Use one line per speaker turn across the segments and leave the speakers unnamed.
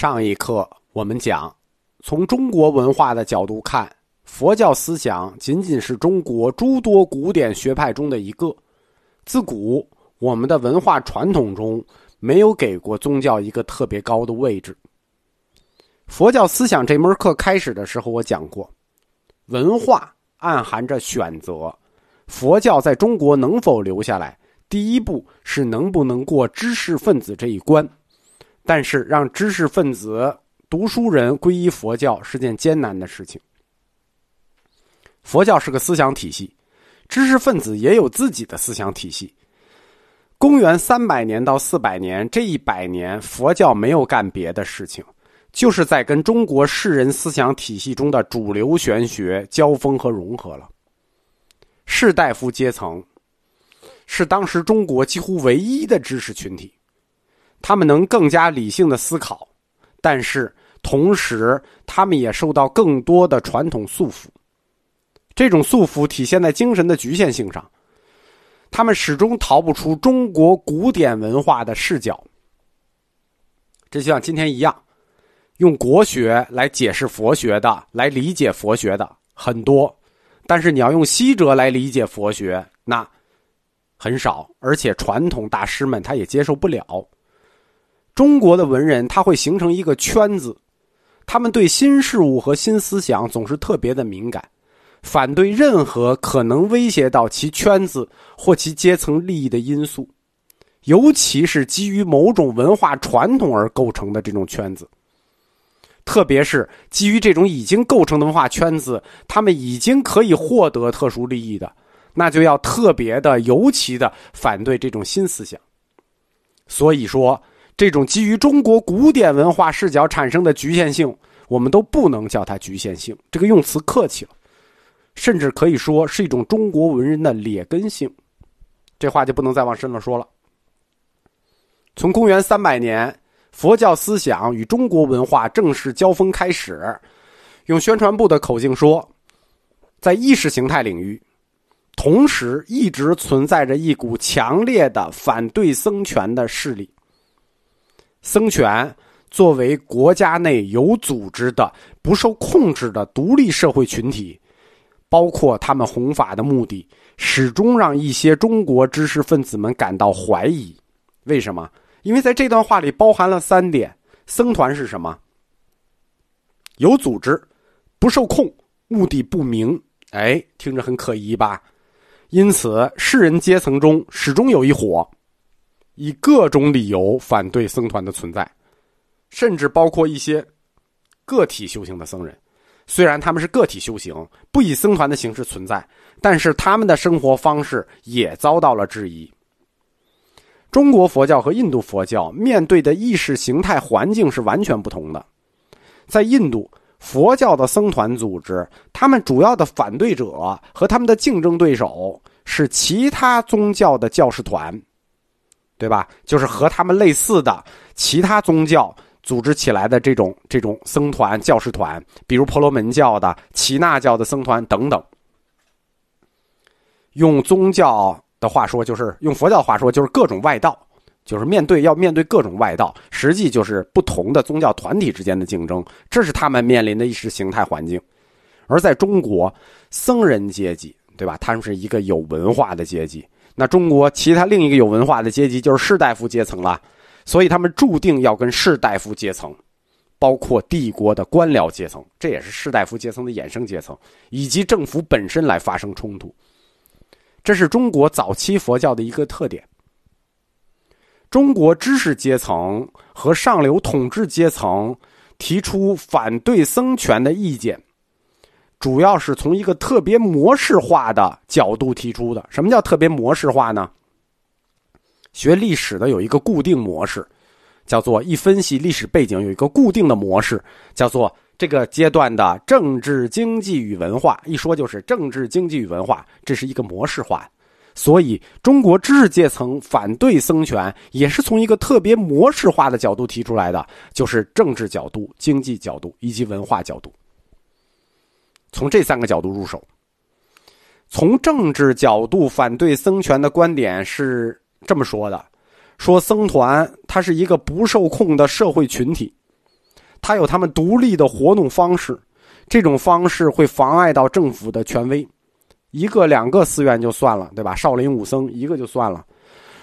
上一课我们讲，从中国文化的角度看，佛教思想仅仅是中国诸多古典学派中的一个。自古我们的文化传统中没有给过宗教一个特别高的位置。佛教思想这门课开始的时候，我讲过，文化暗含着选择。佛教在中国能否留下来，第一步是能不能过知识分子这一关。但是，让知识分子、读书人皈依佛教是件艰难的事情。佛教是个思想体系，知识分子也有自己的思想体系。公元三百年到四百年这一百年，佛教没有干别的事情，就是在跟中国士人思想体系中的主流玄学交锋和融合了。士大夫阶层是当时中国几乎唯一的知识群体。他们能更加理性的思考，但是同时，他们也受到更多的传统束缚。这种束缚体现在精神的局限性上，他们始终逃不出中国古典文化的视角。这就像今天一样，用国学来解释佛学的、来理解佛学的很多，但是你要用西哲来理解佛学，那很少，而且传统大师们他也接受不了。中国的文人他会形成一个圈子，他们对新事物和新思想总是特别的敏感，反对任何可能威胁到其圈子或其阶层利益的因素，尤其是基于某种文化传统而构成的这种圈子。特别是基于这种已经构成的文化圈子，他们已经可以获得特殊利益的，那就要特别的、尤其的反对这种新思想。所以说。这种基于中国古典文化视角产生的局限性，我们都不能叫它局限性，这个用词客气了，甚至可以说是一种中国文人的劣根性。这话就不能再往深了说了。从公元三百年，佛教思想与中国文化正式交锋开始，用宣传部的口径说，在意识形态领域，同时一直存在着一股强烈的反对僧权的势力。僧权作为国家内有组织的、不受控制的独立社会群体，包括他们弘法的目的，始终让一些中国知识分子们感到怀疑。为什么？因为在这段话里包含了三点：僧团是什么？有组织，不受控，目的不明。哎，听着很可疑吧？因此，士人阶层中始终有一伙。以各种理由反对僧团的存在，甚至包括一些个体修行的僧人。虽然他们是个体修行，不以僧团的形式存在，但是他们的生活方式也遭到了质疑。中国佛教和印度佛教面对的意识形态环境是完全不同的。在印度，佛教的僧团组织，他们主要的反对者和他们的竞争对手是其他宗教的教士团。对吧？就是和他们类似的其他宗教组织起来的这种这种僧团、教士团，比如婆罗门教的、耆那教的僧团等等。用宗教的话说，就是用佛教的话说，就是各种外道，就是面对要面对各种外道，实际就是不同的宗教团体之间的竞争，这是他们面临的意识形态环境。而在中国，僧人阶级，对吧？他们是一个有文化的阶级。那中国其他另一个有文化的阶级就是士大夫阶层了，所以他们注定要跟士大夫阶层，包括帝国的官僚阶层，这也是士大夫阶层的衍生阶层，以及政府本身来发生冲突。这是中国早期佛教的一个特点。中国知识阶层和上流统治阶层提出反对僧权的意见。主要是从一个特别模式化的角度提出的。什么叫特别模式化呢？学历史的有一个固定模式，叫做一分析历史背景有一个固定的模式，叫做这个阶段的政治经济与文化。一说就是政治经济与文化，这是一个模式化。所以，中国知识阶层反对僧权，也是从一个特别模式化的角度提出来的，就是政治角度、经济角度以及文化角度。从这三个角度入手。从政治角度反对僧权的观点是这么说的：说僧团它是一个不受控的社会群体，它有他们独立的活动方式，这种方式会妨碍到政府的权威。一个两个寺院就算了，对吧？少林武僧一个就算了。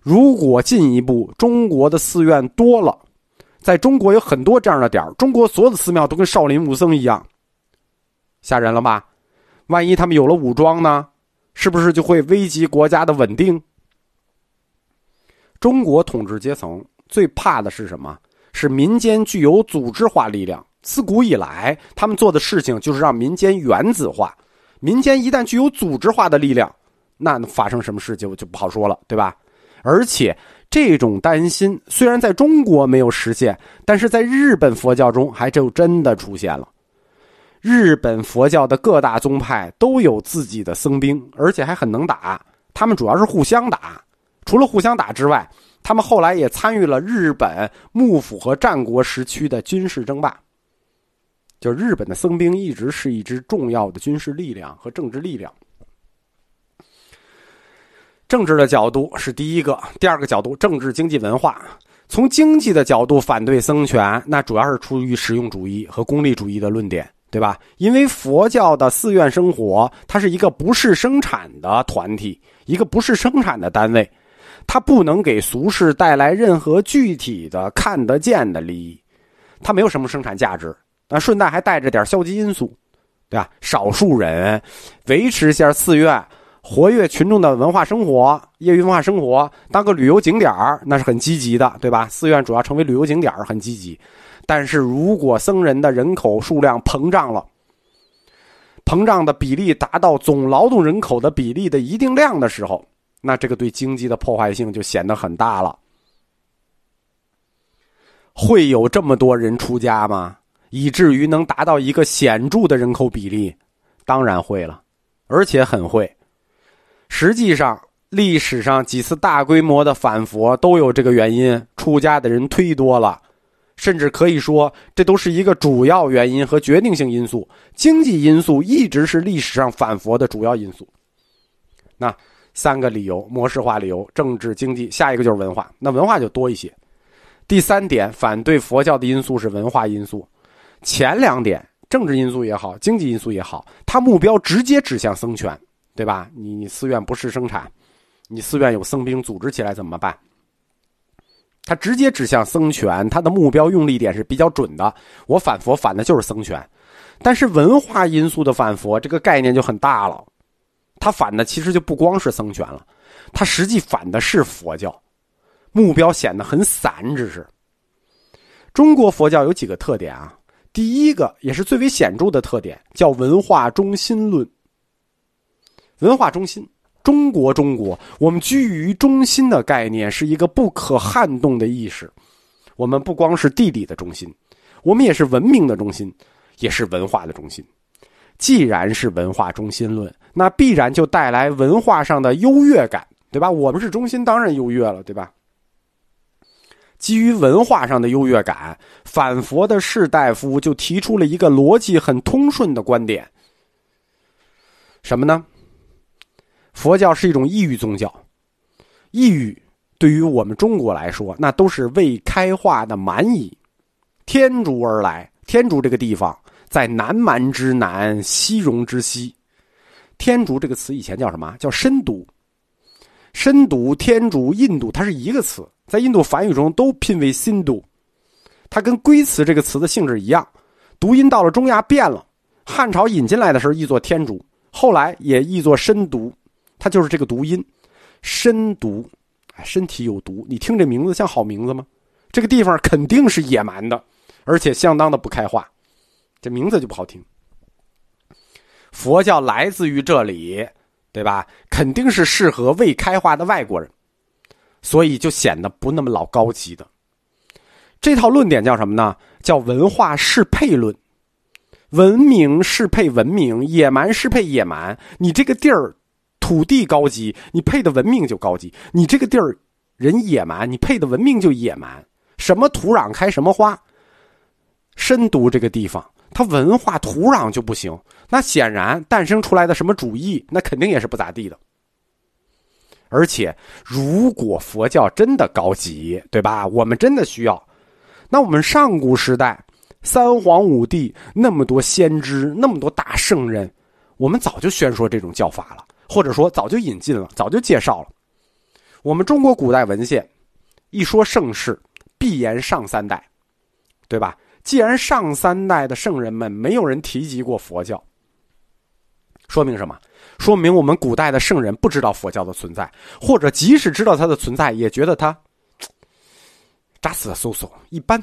如果进一步，中国的寺院多了，在中国有很多这样的点中国所有的寺庙都跟少林武僧一样，吓人了吧？万一他们有了武装呢？是不是就会危及国家的稳定？中国统治阶层最怕的是什么？是民间具有组织化力量。自古以来，他们做的事情就是让民间原子化。民间一旦具有组织化的力量，那发生什么事就就不好说了，对吧？而且这种担心虽然在中国没有实现，但是在日本佛教中还就真的出现了。日本佛教的各大宗派都有自己的僧兵，而且还很能打。他们主要是互相打，除了互相打之外，他们后来也参与了日本幕府和战国时期的军事争霸。就日本的僧兵一直是一支重要的军事力量和政治力量。政治的角度是第一个，第二个角度政治经济文化。从经济的角度反对僧权，那主要是出于实用主义和功利主义的论点。对吧？因为佛教的寺院生活，它是一个不是生产的团体，一个不是生产的单位，它不能给俗世带来任何具体的看得见的利益，它没有什么生产价值。那顺带还带着点消极因素，对吧？少数人维持一下寺院，活跃群众的文化生活、业余文化生活，当个旅游景点那是很积极的，对吧？寺院主要成为旅游景点很积极。但是如果僧人的人口数量膨胀了，膨胀的比例达到总劳动人口的比例的一定量的时候，那这个对经济的破坏性就显得很大了。会有这么多人出家吗？以至于能达到一个显著的人口比例？当然会了，而且很会。实际上，历史上几次大规模的反佛都有这个原因：出家的人忒多了。甚至可以说，这都是一个主要原因和决定性因素。经济因素一直是历史上反佛的主要因素。那三个理由：模式化理由、政治、经济，下一个就是文化。那文化就多一些。第三点，反对佛教的因素是文化因素。前两点，政治因素也好，经济因素也好，它目标直接指向僧权，对吧？你你寺院不是生产，你寺院有僧兵组织起来怎么办？他直接指向僧权，他的目标用力点是比较准的。我反佛反的就是僧权，但是文化因素的反佛这个概念就很大了。他反的其实就不光是僧权了，他实际反的是佛教，目标显得很散。只是中国佛教有几个特点啊？第一个也是最为显著的特点，叫文化中心论。文化中心。中国，中国，我们居于中心的概念是一个不可撼动的意识。我们不光是地理的中心，我们也是文明的中心，也是文化的中心。既然是文化中心论，那必然就带来文化上的优越感，对吧？我们是中心，当然优越了，对吧？基于文化上的优越感，反佛的士大夫就提出了一个逻辑很通顺的观点，什么呢？佛教是一种异域宗教，异域对于我们中国来说，那都是未开化的蛮夷。天竺而来，天竺这个地方在南蛮之南，西戎之西。天竺这个词以前叫什么？叫深毒。深毒、天竺、印度，它是一个词，在印度梵语中都拼为新都。它跟龟兹这个词的性质一样，读音到了中亚变了。汉朝引进来的时候译作天竺，后来也译作深毒。它就是这个读音，身毒，哎，身体有毒。你听这名字像好名字吗？这个地方肯定是野蛮的，而且相当的不开化，这名字就不好听。佛教来自于这里，对吧？肯定是适合未开化的外国人，所以就显得不那么老高级的。这套论点叫什么呢？叫文化适配论。文明适配文明，野蛮适配野蛮。你这个地儿。土地高级，你配的文明就高级。你这个地儿人野蛮，你配的文明就野蛮。什么土壤开什么花。深读这个地方，它文化土壤就不行。那显然诞生出来的什么主义，那肯定也是不咋地的。而且，如果佛教真的高级，对吧？我们真的需要，那我们上古时代三皇五帝那么多先知，那么多大圣人，我们早就宣说这种教法了，或者说早就引进了，早就介绍了。我们中国古代文献一说盛世，必言上三代，对吧？既然上三代的圣人们没有人提及过佛教，说明什么？说明我们古代的圣人不知道佛教的存在，或者即使知道它的存在，也觉得它扎死嗖嗖一般。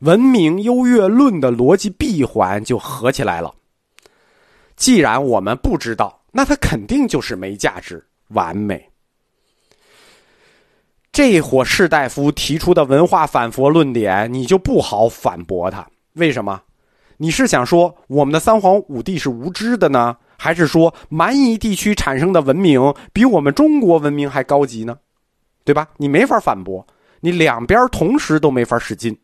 文明优越论的逻辑闭环就合起来了。既然我们不知道，那它肯定就是没价值、完美。这伙士大夫提出的文化反佛论点，你就不好反驳他。为什么？你是想说我们的三皇五帝是无知的呢，还是说蛮夷地区产生的文明比我们中国文明还高级呢？对吧？你没法反驳，你两边同时都没法使劲。